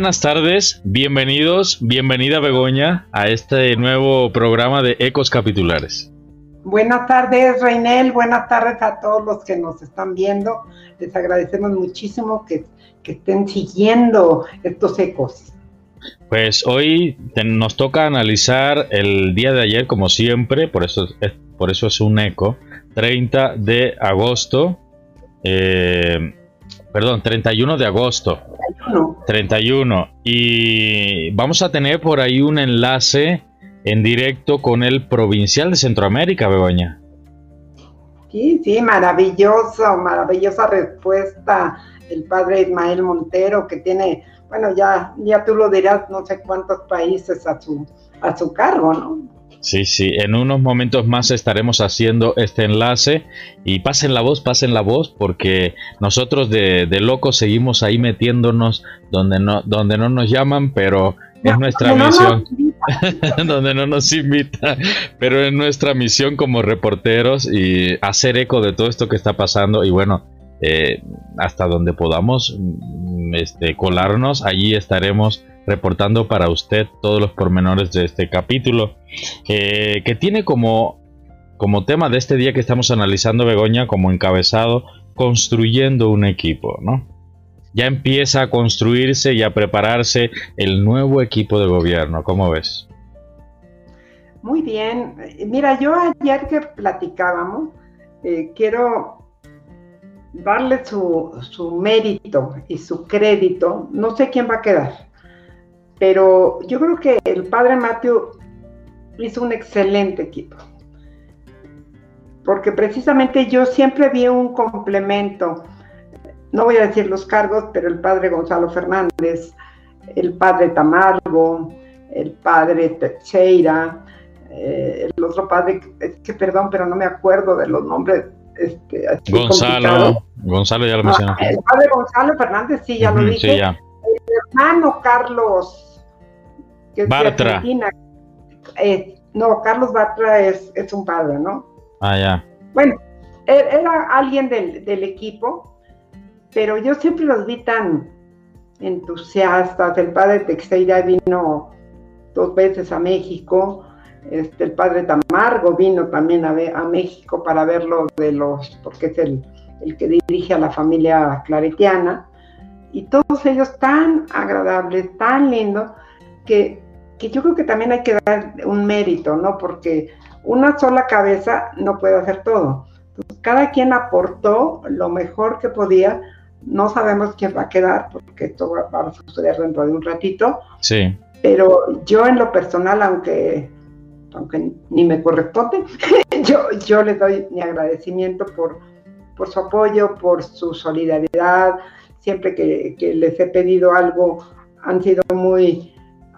Buenas tardes, bienvenidos, bienvenida Begoña a este nuevo programa de Ecos Capitulares. Buenas tardes, Reinel, buenas tardes a todos los que nos están viendo. Les agradecemos muchísimo que, estén siguiendo estos ecos. Pues hoy nos toca analizar el día de ayer, como siempre, por eso es, por eso es un eco, 30 de agosto. Eh, perdón, 31 de agosto. 31. Y vamos a tener por ahí un enlace en directo con el provincial de Centroamérica, Begoña. Sí, sí, maravilloso, maravillosa respuesta. El padre Ismael Montero, que tiene, bueno, ya, ya tú lo dirás, no sé cuántos países a su, a su cargo, ¿no? Sí, sí, en unos momentos más estaremos haciendo este enlace y pasen la voz, pasen la voz, porque nosotros de, de locos seguimos ahí metiéndonos donde no, donde no nos llaman, pero es nuestra misión. donde no nos invita, pero es nuestra misión como reporteros y hacer eco de todo esto que está pasando y bueno, eh, hasta donde podamos mm, este, colarnos, allí estaremos reportando para usted todos los pormenores de este capítulo, eh, que tiene como, como tema de este día que estamos analizando Begoña, como encabezado, construyendo un equipo, ¿no? Ya empieza a construirse y a prepararse el nuevo equipo de gobierno, ¿cómo ves? Muy bien, mira, yo ayer que platicábamos, eh, quiero darle su, su mérito y su crédito, no sé quién va a quedar, pero yo creo que el padre Mateo hizo un excelente equipo. Porque precisamente yo siempre vi un complemento, no voy a decir los cargos, pero el padre Gonzalo Fernández, el padre Tamargo, el padre Teixeira, eh, el otro padre, es que perdón, pero no me acuerdo de los nombres. Este, Gonzalo, Gonzalo ya lo mencioné. el padre Gonzalo Fernández, sí, ya lo dije. El hermano Carlos Bartra. Eh, no, Carlos Bartra es, es, un padre, ¿no? Ah, ya. Bueno, era alguien del, del, equipo, pero yo siempre los vi tan entusiastas. El padre Texeira vino dos veces a México. Este, el padre Tamargo vino también a, ver, a México para verlo de los, porque es el, el que dirige a la familia claretiana. Y todos ellos tan agradables, tan lindos, que que yo creo que también hay que dar un mérito, ¿no? Porque una sola cabeza no puede hacer todo. cada quien aportó lo mejor que podía. No sabemos quién va a quedar, porque esto va, a suceder dentro de un ratito. Sí. Pero yo en lo personal, aunque, aunque ni me corresponde, yo, yo les doy mi agradecimiento por, por su apoyo, por su solidaridad. Siempre que, que les he pedido algo, han sido muy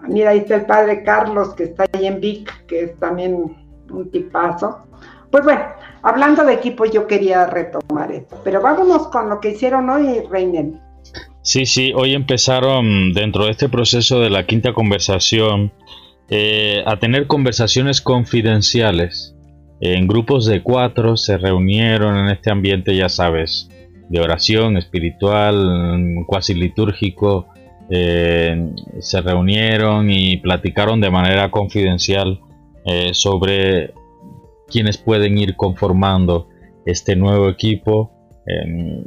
Mira, ahí está el padre Carlos, que está ahí en Vic, que es también un tipazo. Pues bueno, hablando de equipo, yo quería retomar esto. Pero vámonos con lo que hicieron hoy, Reinen. Sí, sí, hoy empezaron dentro de este proceso de la quinta conversación eh, a tener conversaciones confidenciales. En grupos de cuatro se reunieron en este ambiente, ya sabes, de oración espiritual, cuasi litúrgico, eh, se reunieron y platicaron de manera confidencial eh, sobre quienes pueden ir conformando este nuevo equipo. Em,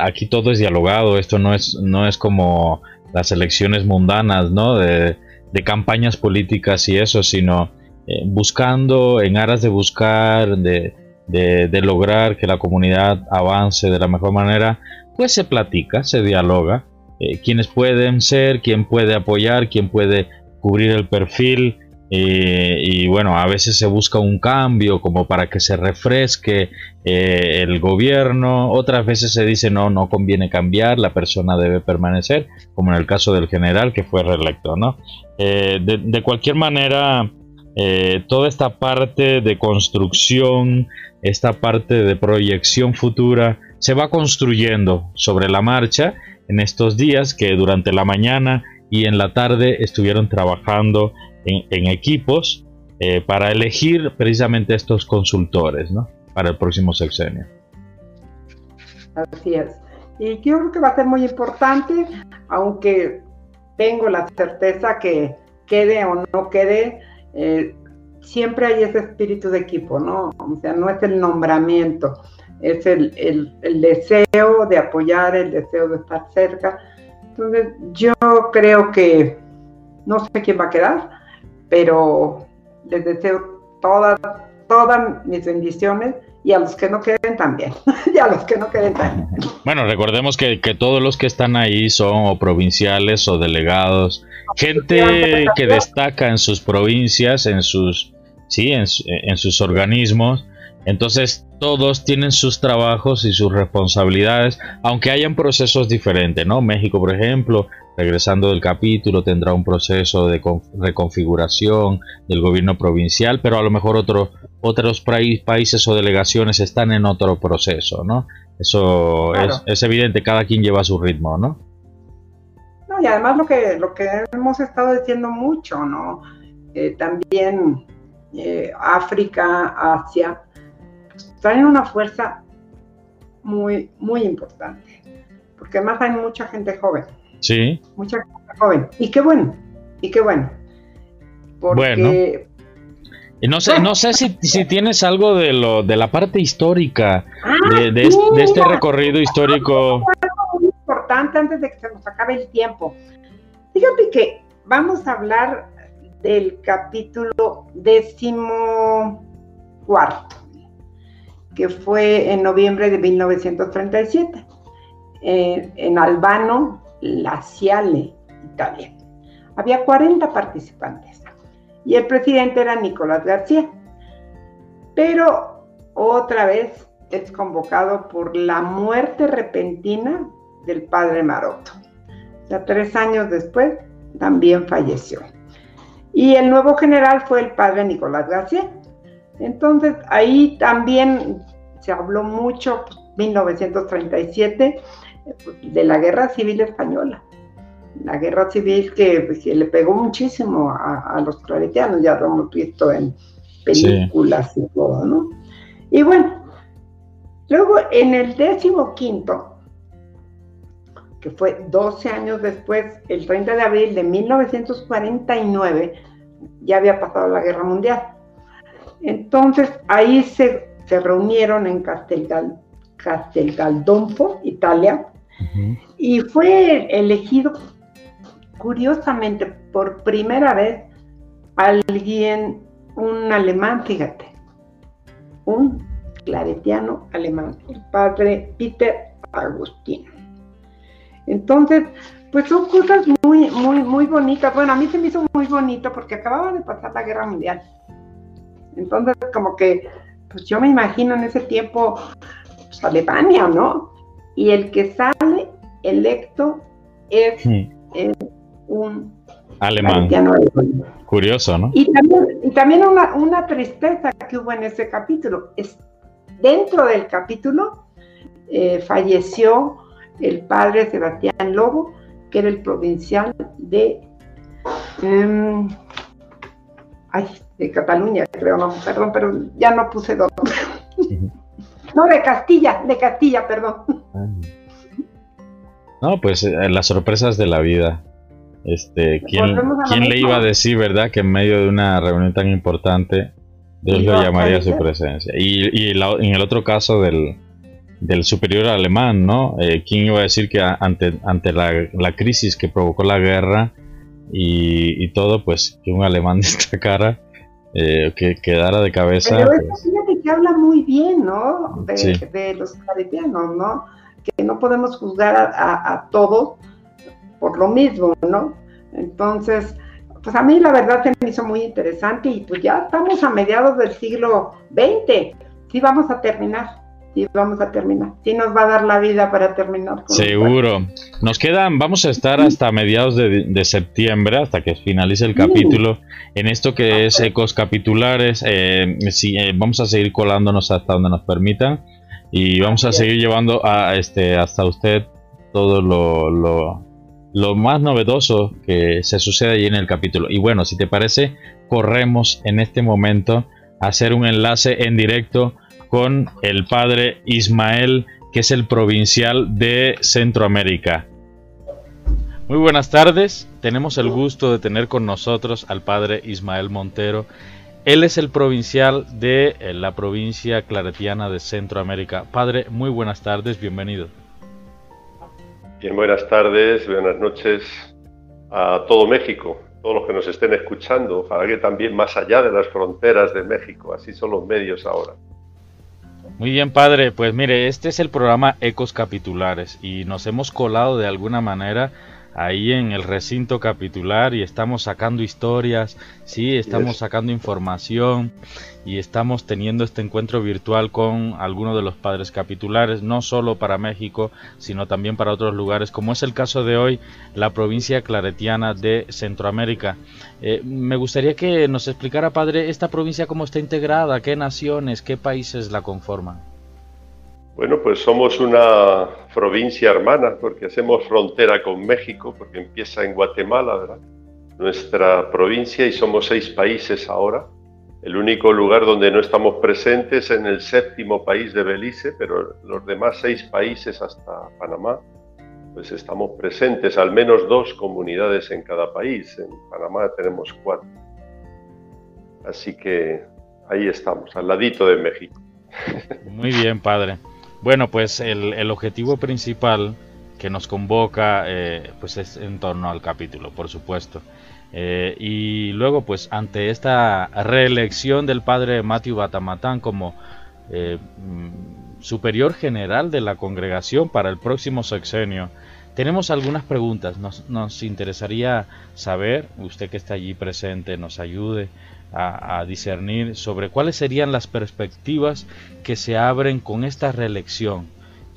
aquí todo es dialogado, esto no es, no es como las elecciones mundanas, ¿no? De, campañas políticas y eso, sino eh, buscando, en aras de buscar, de, de, lograr que la comunidad avance de la mejor manera, pues se platica, se dialoga eh, quiénes pueden ser, quién puede apoyar, quién puede cubrir el perfil. Eh, y bueno, a veces se busca un cambio como para que se refresque eh, el gobierno, otras veces se dice no, no conviene cambiar, la persona debe permanecer, como en el caso del general que fue reelecto, ¿no? De, de, cualquier manera, toda esta parte de construcción, esta parte de proyección futura, se va construyendo sobre la marcha en estos días que durante la mañana y en la tarde estuvieron trabajando en, equipos eh, para elegir precisamente estos consultores ¿no? para el próximo sexenio. Así es. Y yo creo que va a ser muy importante, aunque tengo la certeza que quede o no quede, eh, siempre hay ese espíritu de equipo, ¿no? O sea, no es el nombramiento, es el, el, deseo de apoyar, el deseo de estar cerca. Entonces, yo creo que no sé quién va a quedar, pero les deseo todas, todas mis bendiciones y a los que no queden también, y a los que no queden también. Bueno, recordemos que, que todos los que están ahí son o provinciales o delegados, gente que destaca en sus provincias, en sus, sí, en, en sus organismos, entonces todos tienen sus trabajos y sus responsabilidades, aunque hayan procesos diferentes, ¿no? México, por ejemplo, regresando del capítulo, tendrá un proceso de reconfiguración del gobierno provincial, pero a lo mejor otros otros países o delegaciones están en otro proceso, ¿no? Eso es, evidente, cada quien lleva su ritmo, ¿no? No, y además lo que, lo que hemos estado diciendo mucho, ¿no? Eh, también eh, África, Asia, traen una fuerza muy, muy importante, porque además hay mucha gente joven. Sí. Mucha gente joven. Y qué bueno, y qué bueno. Porque, no sé, no sé si, si, tienes algo de lo de la parte histórica ah, de, este recorrido histórico. Muy importante antes de que se nos acabe el tiempo. Fíjate que vamos a hablar del capítulo décimo cuarto, que fue en noviembre de 1937. Eh, en Albano, Laziale, Italia. Había 40 participantes y el presidente era Nicolás García. Pero otra vez es convocado por la muerte repentina del padre Maroto. O sea, tres años después también falleció. Y el nuevo general fue el padre Nicolás García. Entonces ahí también se habló mucho, 1937, de la guerra civil española. La guerra civil que, le pegó muchísimo a, los claretianos, ya lo hemos visto en películas y todo, ¿no? Y bueno, luego en el décimo quinto, que fue 12 años después, el 30 de abril de 1949, ya había pasado la guerra mundial. Entonces ahí se, se reunieron en Castel, Castel Galdonfo, Italia, y fue elegido, curiosamente, por primera vez, alguien, un alemán, fíjate, un claretiano alemán, el padre Peter Agustín. Entonces, pues son cosas muy, muy, muy bonitas. Bueno, a mí se me hizo muy bonito porque acababa de pasar la guerra mundial. Entonces, como que, pues yo me imagino en ese tiempo, pues Alemania, ¿no? y el que sale electo es, hmm. un alemán. Curioso, ¿no? Y también, una, tristeza que hubo en ese capítulo. Es, dentro del capítulo eh, falleció el padre Sebastián Lobo, que era el provincial de, em, ay, de Cataluña, creo, no, perdón, pero ya no puse dos. No, de Castilla, de Castilla, perdón. No, pues eh, las sorpresas de la vida. Este, ¿quién, ¿quién le iba a decir, verdad, que en medio de una reunión tan importante Dios lo llamaría a su presencia? Y, en el otro caso del, superior alemán, ¿no? Eh, ¿Quién iba a decir que ante, ante la, crisis que provocó la guerra y, y todo, pues que un alemán destacara eh, que quedara de cabeza. Pero pues... fíjate que habla muy bien, ¿no? De, los caretianos, ¿no? Que no podemos juzgar a, todos por lo mismo, ¿no? Entonces, pues a mí la verdad se me hizo muy interesante y pues ya estamos a mediados del siglo XX, sí vamos a terminar. Sí, vamos a terminar. Sí nos va a dar la vida para terminar. Seguro. Nos quedan, vamos a estar hasta mediados de, septiembre, hasta que finalice el capítulo, en esto que es ecos capitulares. Eh, eh, vamos a seguir colándonos hasta donde nos permitan y vamos a seguir llevando a este hasta usted todo lo, lo, lo más novedoso que se sucede allí en el capítulo. Y bueno, si te parece, corremos en este momento a hacer un enlace en directo con el padre Ismael, que es el provincial de Centroamérica. Muy buenas tardes, tenemos el gusto de tener con nosotros al padre Ismael Montero. Él es el provincial de eh, la provincia claretiana de Centroamérica. Padre, muy buenas tardes, bienvenido. Bien, buenas tardes, buenas noches a todo México, todos los que nos estén escuchando, ojalá que también más allá de las fronteras de México, así son los medios ahora. Muy bien, padre, pues mire, este es el programa Ecos Capitulares y nos hemos colado de alguna manera ahí en el recinto capitular y estamos sacando historias, sí, estamos sacando información y estamos teniendo este encuentro virtual con algunos de los padres capitulares, no solo para México, sino también para otros lugares, como es el caso de hoy, la provincia claretiana de Centroamérica. Eh, me gustaría que nos explicara, padre, esta provincia cómo está integrada, qué naciones, qué países la conforman. Bueno, pues somos una provincia hermana porque hacemos frontera con México, porque empieza en Guatemala, ¿verdad? Nuestra provincia y somos seis países ahora. El único lugar donde no estamos presentes es en el séptimo país de Belice, pero los demás seis países hasta Panamá, pues estamos presentes, al menos dos comunidades en cada país. En Panamá tenemos cuatro. Así que ahí estamos, al ladito de México. Muy bien, padre. Bueno, pues el, objetivo principal que nos convoca eh, pues es en torno al capítulo, por supuesto. Eh, y luego, pues ante esta reelección del padre Matthew Batamatán como eh, mm, superior general de la congregación para el próximo sexenio, tenemos algunas preguntas. Nos, nos interesaría saber, usted que está allí presente, nos ayude a, discernir sobre cuáles serían las perspectivas que se abren con esta reelección.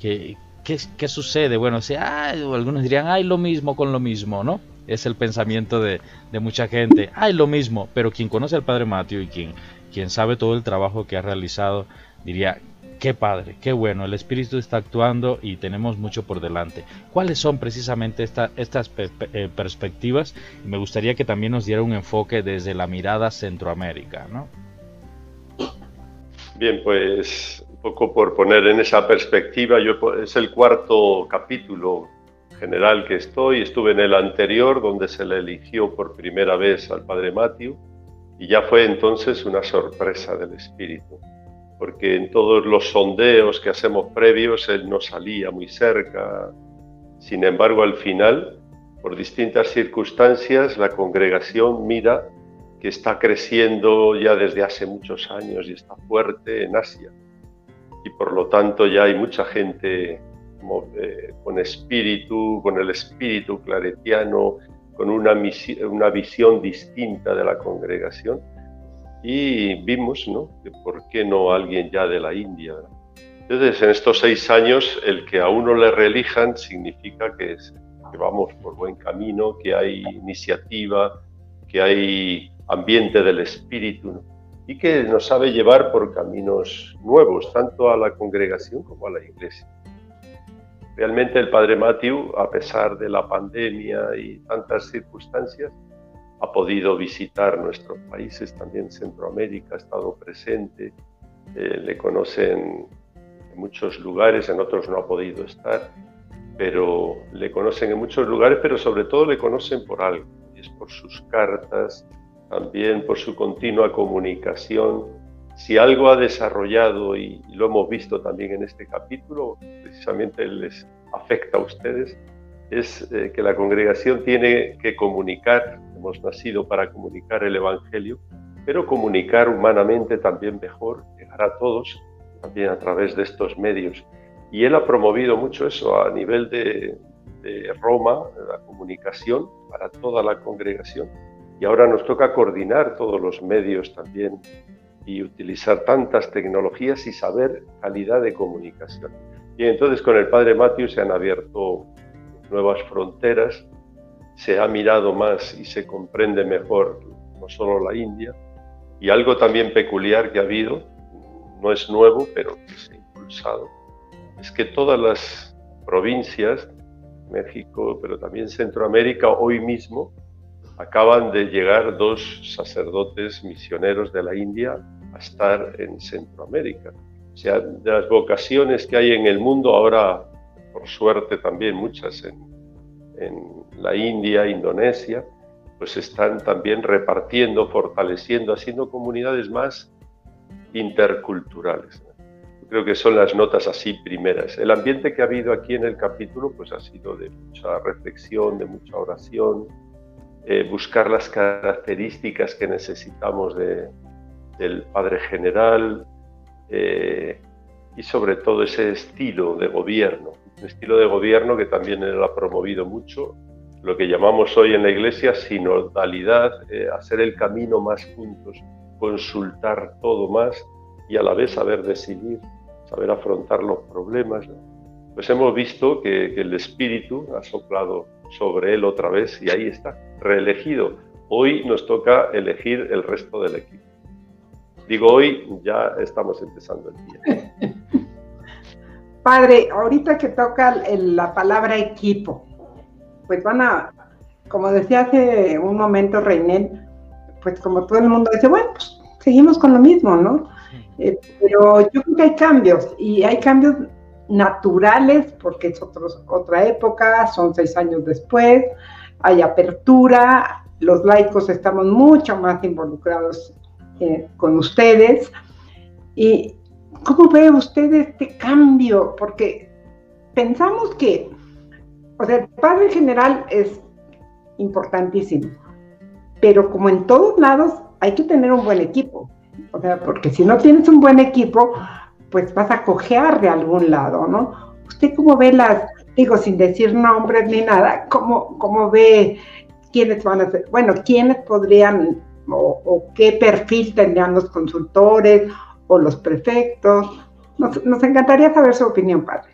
¿Qué, qué, sucede? Bueno, si, algunos dirían, hay lo mismo con lo mismo, ¿no? Es el pensamiento de, de mucha gente, hay lo mismo, pero quien conoce al Padre Mateo y quien, quien sabe todo el trabajo que ha realizado, diría, Qué padre, qué bueno, el Espíritu está actuando y tenemos mucho por delante. ¿Cuáles son precisamente estas eh, perspectivas? Me gustaría que también nos diera un enfoque desde la mirada Centroamérica, ¿no? Bien, pues un poco por poner en esa perspectiva, es el cuarto capítulo general que estoy, estuve en el anterior donde se le eligió por primera vez al Padre Matthew y ya fue entonces una sorpresa del Espíritu porque en todos los sondeos que hacemos previos él no salía muy cerca. Sin embargo, al final, por distintas circunstancias, la congregación mira que está creciendo ya desde hace muchos años y está fuerte en Asia. Y por lo tanto ya hay mucha gente eh, con espíritu, con el espíritu claretiano, con una, una visión distinta de la congregación y vimos, ¿no? Por qué no alguien ya de la India. Entonces, en estos seis años, el que a uno le reelijan significa que, que vamos por buen camino, que hay iniciativa, que hay ambiente del espíritu y que nos sabe llevar por caminos nuevos, tanto a la congregación como a la iglesia. Realmente el Padre Matthew, a pesar de la pandemia y tantas circunstancias, ha podido visitar nuestros países, también Centroamérica ha estado presente, eh, le conocen en muchos lugares, en otros no ha podido estar, pero le conocen en muchos lugares, pero sobre todo le conocen por algo, y es por sus cartas, también por su continua comunicación. Si algo ha desarrollado, y lo hemos visto también en este capítulo, precisamente les afecta a ustedes, es eh, que la congregación tiene que comunicar, hemos nacido para comunicar el Evangelio, pero comunicar humanamente también mejor, llegar a todos, también a través de estos medios. Y él ha promovido mucho eso a nivel de, de Roma, la comunicación para toda la congregación. Y ahora nos toca coordinar todos los medios también y utilizar tantas tecnologías y saber calidad de comunicación. Y entonces con el Padre Matthew se han abierto nuevas fronteras, se ha mirado más y se comprende mejor no solo la India, y algo también peculiar que ha habido, no es nuevo, pero que se ha impulsado, es que todas las provincias, México, pero también Centroamérica, hoy mismo, acaban de llegar dos sacerdotes misioneros de la India a estar en Centroamérica. O sea, de las vocaciones que hay en el mundo, ahora por suerte también muchas en, en la India, Indonesia, pues están también repartiendo, fortaleciendo, haciendo comunidades más interculturales. Creo que son las notas así primeras. El ambiente que ha habido aquí en el capítulo pues ha sido de mucha reflexión, de mucha oración, eh, buscar las características que necesitamos del Padre General eh, y sobre todo ese estilo de gobierno, un estilo de gobierno que también él ha promovido mucho, lo que llamamos hoy en la Iglesia sinodalidad, eh, hacer el camino más juntos, consultar todo más y a la vez saber decidir, saber afrontar los problemas. Pues hemos visto que, el Espíritu ha soplado sobre él otra vez y ahí está, reelegido. Hoy nos toca elegir el resto del equipo. Digo, hoy ya estamos empezando el día. Padre, ahorita que toca la palabra equipo, pues van a, como decía hace un momento Reinel, pues como todo el mundo dice, bueno, pues seguimos con lo mismo, ¿no? Eh, pero yo creo que hay cambios y hay cambios naturales porque es otra época, son seis años después, hay apertura, los laicos estamos mucho más involucrados eh, con ustedes. ¿Y cómo ve usted este cambio? Porque pensamos que, o sea, el padre general es importantísimo, pero como en todos lados hay que tener un buen equipo. O sea, porque si no tienes un buen equipo, pues vas a cojear de algún lado, ¿no? ¿Usted cómo ve las, digo, sin decir nombres ni nada, cómo, cómo ve quiénes van a ser, bueno, quiénes podrían o, qué perfil tendrían los consultores o los prefectos? Nos, encantaría saber su opinión, padre.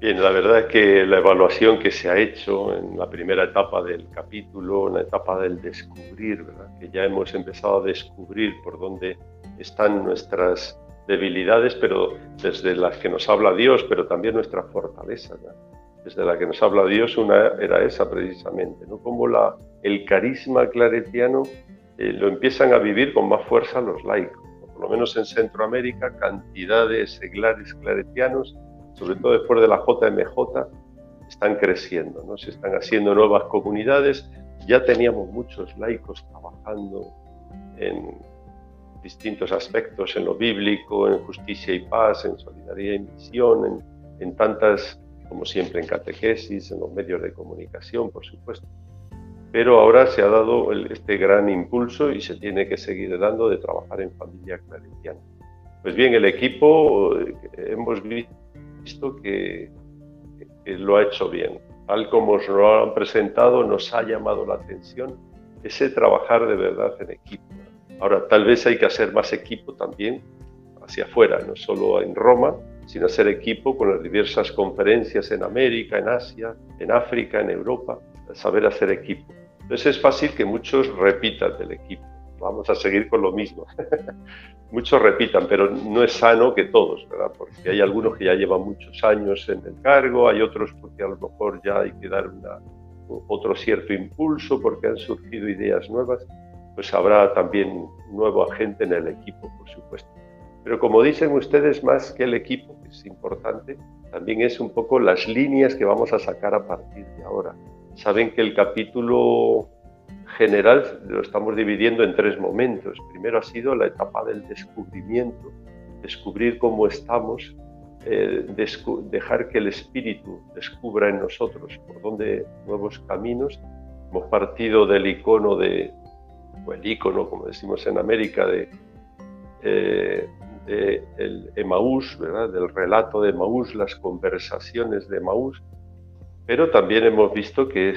Bien, la verdad es que la evaluación que se ha hecho en la primera etapa del capítulo, en la etapa del descubrir, que ya hemos empezado a descubrir por dónde están nuestras debilidades, pero desde las que nos habla Dios, pero también nuestra fortaleza. Desde la que nos habla Dios, una era esa precisamente, ¿no? Como la, el carisma claretiano eh, lo empiezan a vivir con más fuerza los laicos. Lo menos en Centroamérica, cantidad de claretianos sobre todo después de la JMJ, están creciendo, ¿no? se están haciendo nuevas comunidades. Ya teníamos muchos laicos trabajando en distintos aspectos, en lo bíblico, en justicia y paz, en solidaridad y misión, en, tantas, como siempre, en catequesis, en los medios de comunicación, por supuesto. Pero ahora se ha dado este gran impulso y se tiene que seguir dando de trabajar en familia claretiana. Pues bien, el equipo, eh, hemos visto visto que, lo ha hecho bien. Tal como os lo han presentado, nos ha llamado la atención ese trabajar de verdad en equipo. Ahora, tal vez hay que hacer más equipo también hacia afuera, no solo en Roma, sino hacer equipo con las diversas conferencias en América, en Asia, en África, en Europa, saber hacer equipo. Entonces es fácil que muchos repitan del equipo vamos a seguir con lo mismo. muchos repitan, pero no es sano que todos, ¿verdad? Porque hay algunos que ya llevan muchos años en el cargo, hay otros porque a lo mejor ya hay que dar otro cierto impulso porque han surgido ideas nuevas, pues habrá también nuevo agente en el equipo, por supuesto. Pero como dicen ustedes, más que el equipo, que es importante, también es un poco las líneas que vamos a sacar a partir de ahora. Saben que el capítulo general lo estamos dividiendo en tres momentos. Primero ha sido la etapa del descubrimiento, descubrir cómo estamos, eh, dejar que el espíritu descubra en nosotros por dónde nuevos caminos. Hemos partido del icono de, o el icono, como decimos en América, de, eh, el Emaús, ¿verdad? del relato de Emaús, las conversaciones de Emaús, pero también hemos visto que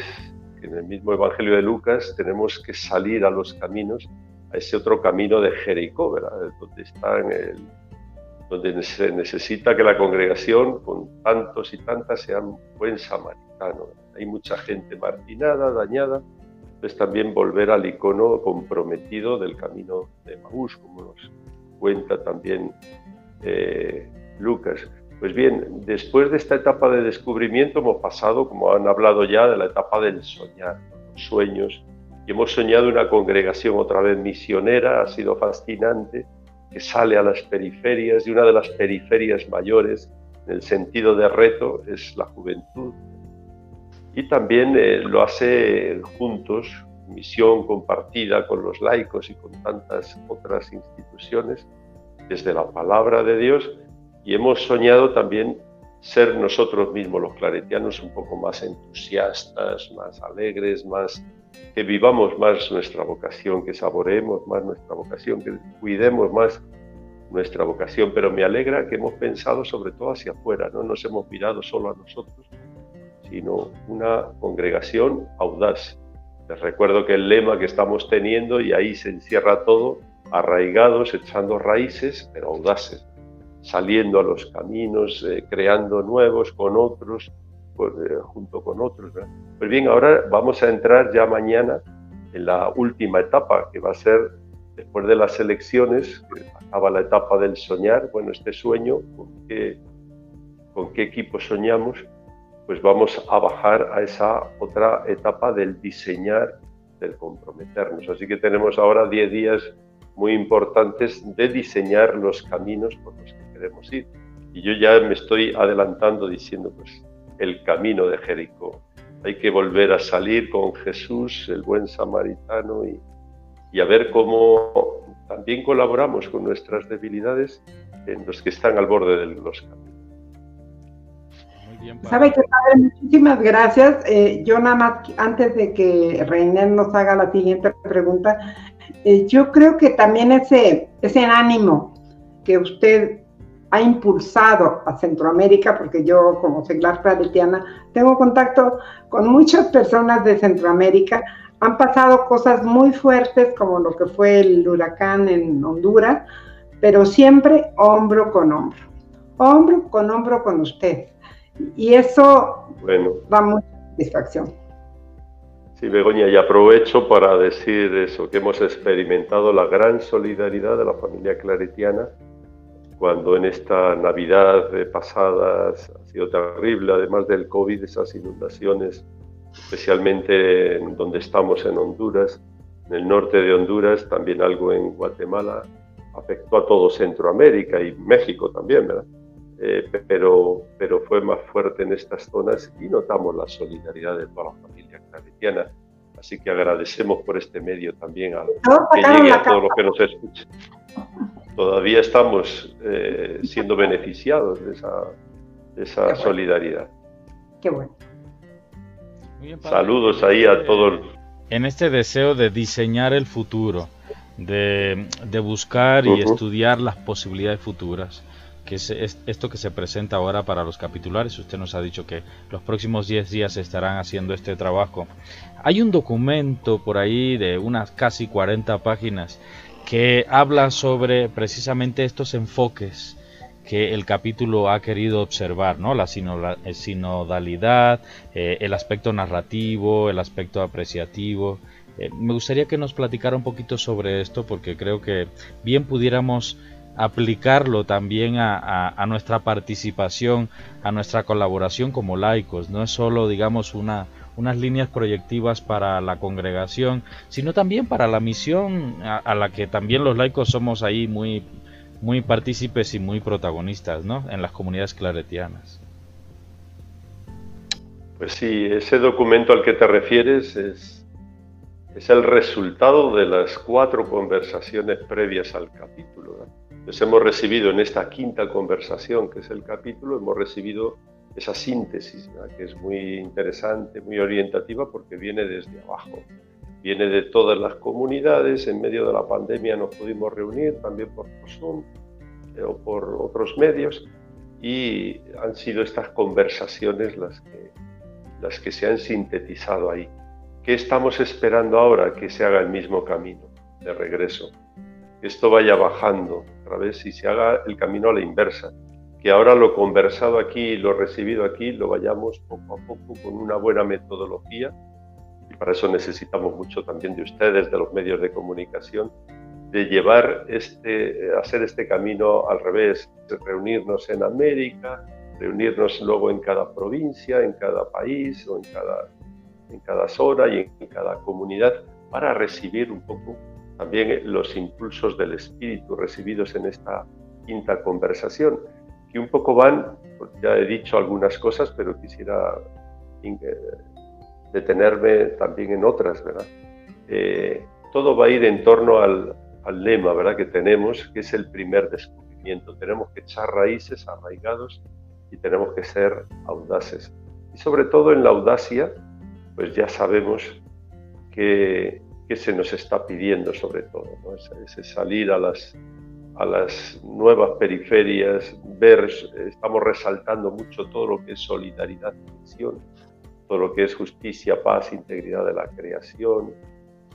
en el mismo Evangelio de Lucas tenemos que salir a los caminos, a ese otro camino de Jericó, donde, se necesita que la congregación, con tantos y tantas, sea un buen samaritano. Hay mucha gente marginada, dañada, entonces también volver al icono comprometido del camino de Maús, como nos cuenta también eh, Lucas. Pues bien, después de esta etapa de descubrimiento hemos pasado, como han hablado ya, de la etapa del soñar, sueños, y hemos soñado una congregación otra vez misionera, ha sido fascinante, que sale a las periferias, y una de las periferias mayores, en el sentido de reto, es la juventud. y también eh, lo hace juntos, misión compartida con los laicos y con tantas otras instituciones, desde la palabra de Dios, y hemos soñado también ser nosotros mismos los claretianos un poco más entusiastas, más alegres, más que vivamos más nuestra vocación, que saboreemos más nuestra vocación, que cuidemos más nuestra vocación, pero me alegra que hemos pensado sobre todo hacia afuera, no nos hemos mirado solo a nosotros, sino una congregación audaz. Les recuerdo que el lema que estamos teniendo, y ahí se encierra todo, arraigados, echando raíces, pero audaces, saliendo a los caminos, eh, creando nuevos con otros, eh, junto con otros. Pues bien, ahora vamos a entrar ya mañana en la última etapa, que va a ser después de las elecciones, que acaba la etapa del soñar, bueno, este sueño, ¿con qué, con qué equipo soñamos? Pues vamos a bajar a esa otra etapa del diseñar, del comprometernos. Así que tenemos ahora 10 días muy importantes de diseñar los caminos por los que queremos ir. Y yo ya me estoy adelantando diciendo, pues el camino de Jericó. Hay que volver a salir con Jesús, el buen samaritano, y, y a ver cómo también colaboramos con nuestras debilidades en los que están al borde de los caminos. Sabe que padre, muchísimas gracias. Eh, yo nada más, antes de que Reiner nos haga la siguiente pregunta, eh, yo creo que también ese, ese ánimo que usted ha impulsado a Centroamérica, porque yo como seglar claretiana tengo contacto con muchas personas de Centroamérica, han pasado cosas muy fuertes como lo que fue el huracán en Honduras, pero siempre hombro con hombro, hombro con hombro con usted. Y eso bueno. da mucha satisfacción. Sí, Begoña, y aprovecho para decir eso, que hemos experimentado la gran solidaridad de la familia claretiana cuando en esta Navidad pasada ha sido terrible, además del COVID, esas inundaciones, especialmente en donde estamos en Honduras, en el norte de Honduras, también algo en Guatemala, afectó a todo Centroamérica y México también, ¿verdad? Eh, pero, pero fue más fuerte en estas zonas y notamos la solidaridad de toda la familia claretiana. Así que agradecemos por este medio también a, que llegue a todos los que nos escuchen todavía estamos eh, siendo beneficiados de esa, esa solidaridad. Qué bueno. Saludos ahí a todos. En este deseo de diseñar el futuro, de, de buscar y estudiar las posibilidades futuras, que es, esto que se presenta ahora para los capitulares. Usted nos ha dicho que los próximos 10 días estarán haciendo este trabajo. Hay un documento por ahí de unas casi 40 páginas que habla sobre precisamente estos enfoques que el capítulo ha querido observar, ¿no? La eh, sinodalidad, eh, el aspecto narrativo, el aspecto apreciativo. Eh, me gustaría que nos platicara un poquito sobre esto porque creo que bien pudiéramos aplicarlo también a, a, nuestra participación, a nuestra colaboración como laicos. No es solo, digamos, una, unas líneas proyectivas para la congregación, sino también para la misión a, la que también los laicos somos ahí muy, muy partícipes y muy protagonistas ¿no? en las comunidades claretianas. Pues sí, ese documento al que te refieres es, es el resultado de las cuatro conversaciones previas al capítulo. Nos hemos recibido en esta quinta conversación, que es el capítulo, hemos recibido esa síntesis, que es muy interesante, muy orientativa porque viene desde abajo, viene de todas las comunidades, en medio de la pandemia nos pudimos reunir también por Zoom eh, o por otros medios y han sido estas conversaciones las que, las que se han sintetizado ahí. ¿Qué estamos esperando ahora? Que se haga el mismo camino de regreso, que esto vaya bajando otra vez y se haga el camino a la inversa, que ahora lo conversado aquí, lo recibido aquí, lo vayamos poco a poco con una buena metodología. Y para eso necesitamos mucho también de ustedes, de los medios de comunicación, de llevar este, hacer este camino al revés, reunirnos en América, reunirnos luego en cada provincia, en cada país o en cada, en cada zona y en cada comunidad para recibir un poco también los impulsos del espíritu recibidos en esta quinta conversación que un poco van, pues ya he dicho algunas cosas, pero quisiera detenerme también en otras, ¿verdad? Eh, todo va a ir en torno al, al, lema, ¿verdad? Que tenemos, que es el primer descubrimiento. Tenemos que echar raíces arraigados y tenemos que ser audaces. Y sobre todo en la audacia, pues ya sabemos que, que se nos está pidiendo sobre todo, ¿no? ese salir a las a las nuevas periferias, ver, estamos resaltando mucho todo lo que es solidaridad y misión, todo lo que es justicia, paz, integridad de la creación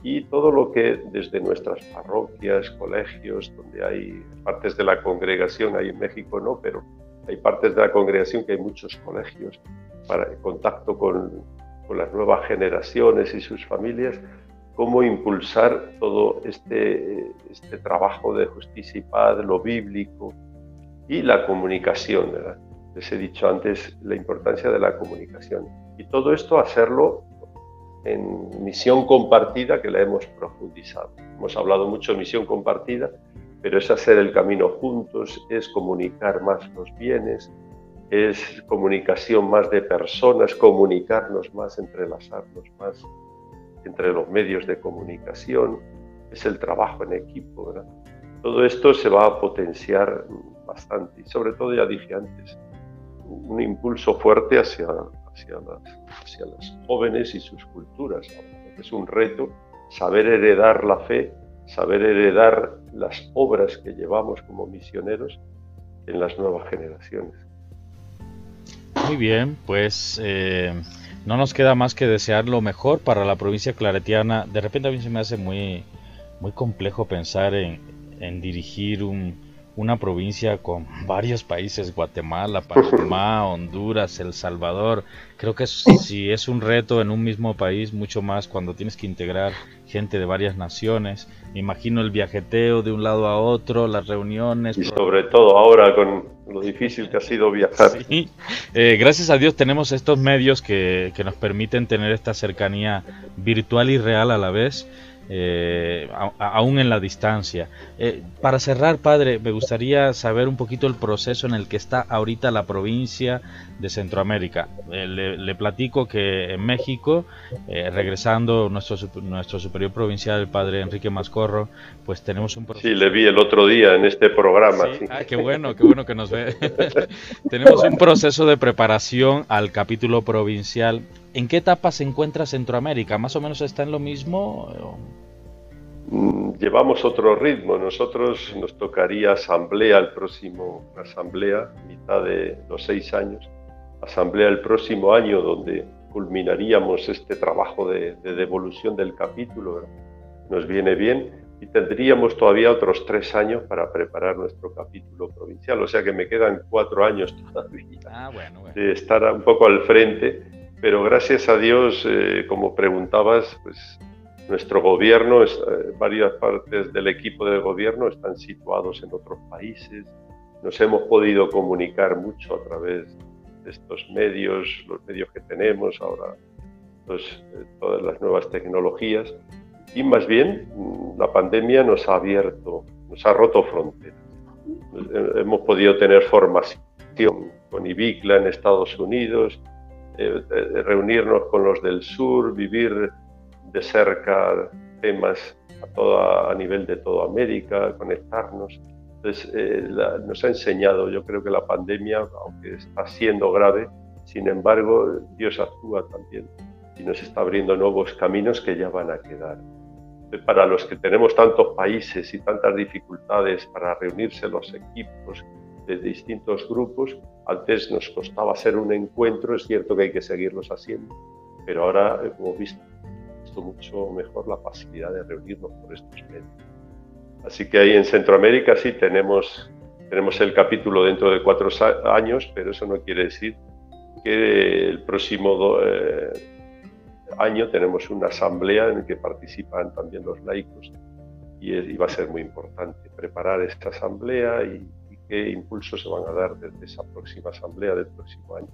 y todo lo que desde nuestras parroquias, colegios, donde hay partes de la congregación, ahí en México no, pero hay partes de la congregación que hay muchos colegios para contacto con, con las nuevas generaciones y sus familias, cómo impulsar todo este, este trabajo de justicia y paz, lo bíblico y la comunicación. Les he dicho antes la importancia de la comunicación. Y todo esto hacerlo en misión compartida que la hemos profundizado. Hemos hablado mucho de misión compartida, pero es hacer el camino juntos, es comunicar más los bienes, es comunicación más de personas, comunicarnos más, entrelazarnos más entre los medios de comunicación, es el trabajo en equipo. Todo esto se va a potenciar bastante y sobre todo, ya dije antes, un impulso fuerte hacia, hacia, las, jóvenes y sus culturas. Es un reto saber heredar la fe, saber heredar las obras que llevamos como misioneros en las nuevas generaciones. Muy bien, pues eh, no nos queda más que desear lo mejor para la provincia claretiana. De repente a mí se me hace muy, muy complejo pensar en, en dirigir un, una provincia con varios países, Guatemala, Panamá, Honduras, El Salvador. Creo que si es un reto en un mismo país, mucho más cuando tienes que integrar gente de varias naciones. Me imagino el viajeteo de un lado a otro, las reuniones. Y sobre todo ahora con lo difícil que ha sido viajar. Eh, gracias a Dios tenemos estos medios que, que nos permiten tener esta cercanía virtual y real a la vez eh, aún en la distancia. Eh, para cerrar, padre, me gustaría saber un poquito el proceso en el que está ahorita la provincia de Centroamérica. Eh, le, platico que en México, eh, regresando nuestro, nuestro superior provincial, el padre Enrique Mascorro, pues tenemos un proceso. Sí, le vi el otro día en este programa. Ah, qué bueno, qué bueno que nos ve. tenemos un proceso de preparación al capítulo provincial. ¿En qué etapa se encuentra Centroamérica? ¿Más o menos está en lo mismo? Mm, llevamos otro ritmo. Nosotros nos tocaría asamblea el próximo, asamblea, mitad de los seis años, asamblea el próximo año donde culminaríamos este trabajo de, devolución del capítulo. Nos viene bien y tendríamos todavía otros tres años para preparar nuestro capítulo provincial. O sea que me quedan cuatro años todavía ah, de estar un poco al frente. Pero gracias a Dios, eh, como preguntabas, pues nuestro gobierno, eh, varias partes del equipo de gobierno están situados en otros países. Nos hemos podido comunicar mucho a través de estos medios, los medios que tenemos ahora, pues, eh, todas las nuevas tecnologías. Y más bien, la pandemia nos ha abierto, nos ha roto fronteras. Eh, hemos podido tener formación con IBICLA en Estados Unidos, reunirnos con los del sur, vivir de cerca temas a, toda, a nivel de toda América, conectarnos. Entonces, eh, nos ha enseñado, yo creo que la pandemia, aunque está siendo grave, sin embargo, Dios actúa también y nos está abriendo nuevos caminos que ya van a quedar. Para los que tenemos tantos países y tantas dificultades para reunirse los equipos de distintos grupos, antes nos costaba hacer un encuentro, es cierto que hay que seguirlos haciendo, pero ahora hemos visto mucho mejor la facilidad de reunirnos por estos medios. Así que ahí en Centroamérica sí tenemos, tenemos el capítulo dentro de cuatro años, pero eso no quiere decir que el próximo eh, año tenemos una asamblea en la que participan también los laicos y, va a ser muy importante preparar esta asamblea y, y qué impulsos se van a dar desde esa próxima asamblea del próximo año.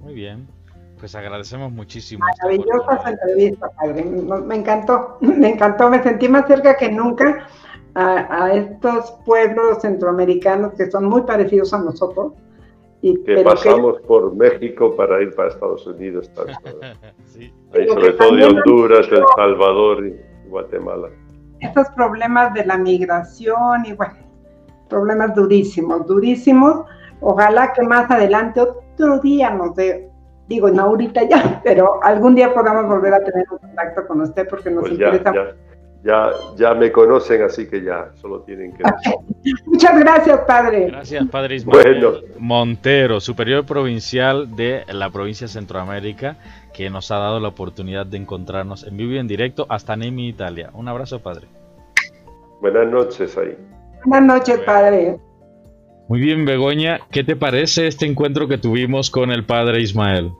Muy bien. Pues agradecemos muchísimo. Maravillosa entrevista, padre. Me encantó, me encantó, me sentí más cerca que nunca a, estos pueblos centroamericanos que son muy parecidos a nosotros que pasamos por México para ir para Estados Unidos. sobre todo de Honduras, El Salvador y Guatemala. Estos problemas de la migración y bueno, problemas durísimos, durísimos. Ojalá que más adelante otro día nos dé, digo, no ahorita ya, pero algún día podamos volver a tener un contacto con usted porque nos pues interesa ya, ya me conocen, así que ya solo tienen que... Muchas gracias, padre. Gracias, padre Ismael Montero, superior provincial de la provincia de Centroamérica, que nos ha dado la oportunidad de encontrarnos en vivo y en directo hasta Nemi, Italia. Un abrazo, padre. Buenas noches ahí. Buenas noches, padre. Muy bien, Begoña, ¿qué te parece este encuentro que tuvimos con el padre Ismael?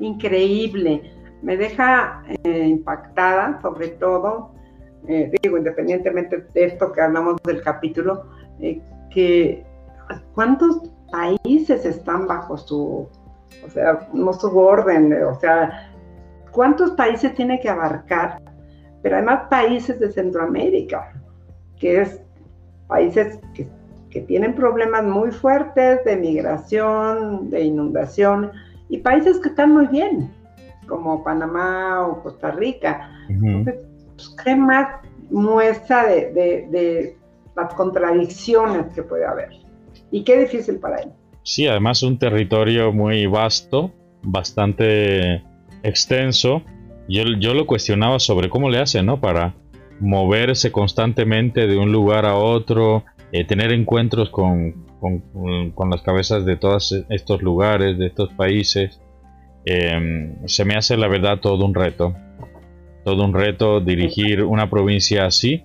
Increíble me deja eh, impactada, sobre todo, eh, digo, independientemente de esto que hablamos del capítulo, eh, que cuántos países están bajo su, o sea, no su orden, o sea, cuántos países tiene que abarcar, pero además países de Centroamérica, que es países que, que tienen problemas muy fuertes de migración, de inundación, y países que están muy bien como Panamá o Costa Rica. Entonces, pues, ¿qué más muestra de, las contradicciones que puede haber? Y qué difícil para él. Sí, además un territorio muy vasto, bastante extenso. Yo, yo lo cuestionaba sobre cómo le hace, ¿no? Para moverse constantemente de un lugar a otro, eh, tener encuentros con, con, las cabezas de todos estos lugares, de estos países. Em, se me hace la verdad todo un reto. Todo un reto dirigir una provincia así.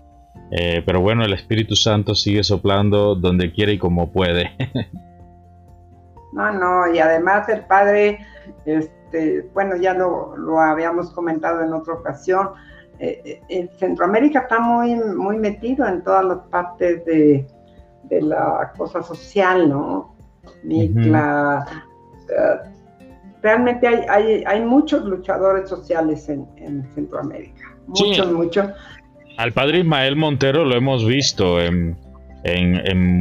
Eh, pero bueno, el Espíritu Santo sigue soplando donde quiere y como puede. no, no, y además el Padre, este, bueno, ya lo, habíamos comentado en otra ocasión, eh, eh Centroamérica está muy, muy metido en todas las partes de, la cosa social, ¿no? la, realmente hay, hay, muchos luchadores sociales en, Centroamérica. Muchos, muchos. Al padre Ismael Montero lo hemos visto en,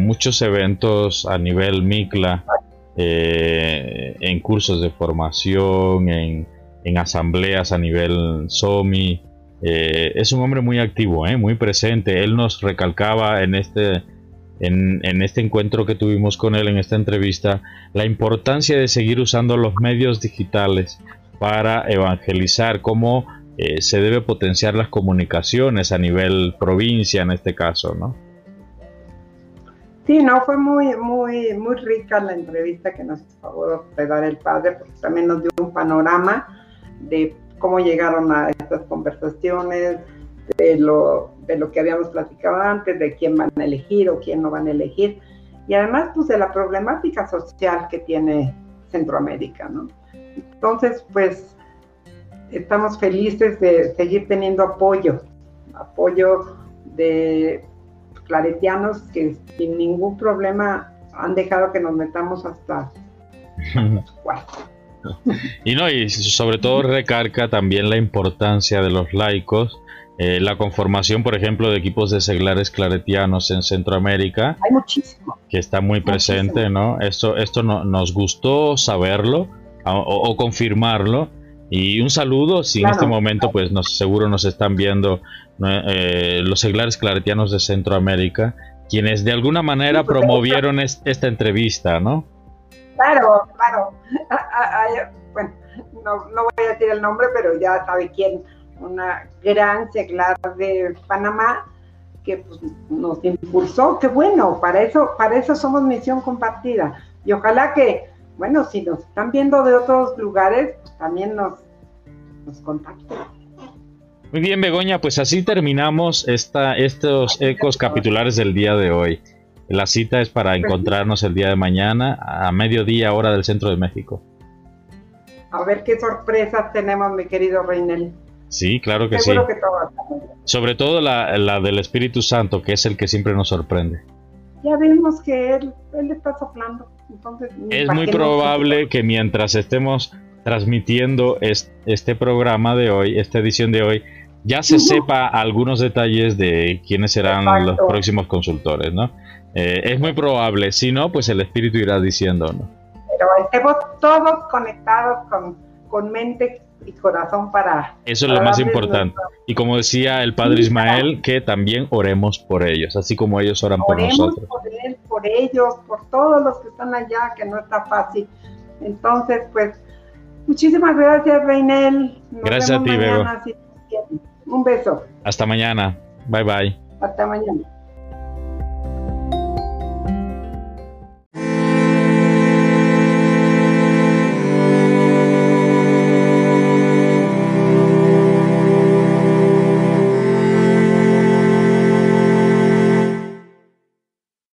muchos eventos a nivel MICLA, eh, en cursos de formación, en, asambleas a nivel SOMI. Eh, es un hombre muy activo, eh, muy presente. Él nos recalcaba en este en, este encuentro que tuvimos con él, en esta entrevista, la importancia de seguir usando los medios digitales para evangelizar, cómo eh, se debe potenciar las comunicaciones a nivel provincia en este caso, ¿no? Sí, no, fue muy, muy, muy rica la entrevista que nos favor de dar el padre, porque también nos dio un panorama de cómo llegaron a estas conversaciones, de lo, de lo que habíamos platicado antes, de quién van a elegir o quién no van a elegir, y además pues de la problemática social que tiene Centroamérica, ¿no? Entonces, pues estamos felices de seguir teniendo apoyo, apoyo de claretianos que sin ningún problema han dejado que nos metamos hasta, y no, y sobre todo recarga también la importancia de los laicos eh, la conformación, por ejemplo, de equipos de seglares claretianos en Centroamérica. Hay muchísimo. Que está muy presente, ¿no? Esto, esto no, nos gustó saberlo o, confirmarlo. Y un saludo, si en este momento, pues nos, seguro nos están viendo eh, los seglares claretianos de Centroamérica, quienes de alguna manera pues, promovieron esta entrevista, ¿no? Claro, claro. Ah, ah, ah, bueno, no, no voy a decir el nombre, pero ya sabe quién una gran seglar de Panamá que pues, nos impulsó, que bueno, para eso, para eso somos misión compartida. Y ojalá que, bueno, si nos están viendo de otros lugares, pues, también nos, nos contacten. Muy bien, Begoña, pues así terminamos esta, estos ecos capitulares del día de hoy. La cita es para encontrarnos el día de mañana a mediodía hora del centro de México. A ver qué sorpresas tenemos, mi querido Reinel. Sí, claro que sí. Sobre todo la, la, del Espíritu Santo, que es el que siempre nos sorprende. Ya vemos que él, él está soplando. es muy probable que mientras estemos transmitiendo este programa de hoy, esta edición de hoy, ya se sepa algunos detalles de quiénes serán los próximos consultores, ¿no? Eh, es muy probable, si no, pues el Espíritu irá diciendo, ¿no? Pero estemos todos conectados con, con mente y corazón para... Eso es lo más importante. Y como decía el Padre Ismael, que también oremos por ellos, así como ellos oran por nosotros. Por él, por ellos, por todos los que están allá, que no está fácil. Entonces, pues, muchísimas gracias, Reinel. gracias a ti, Vero. Un beso. Hasta mañana. Bye bye. Hasta mañana.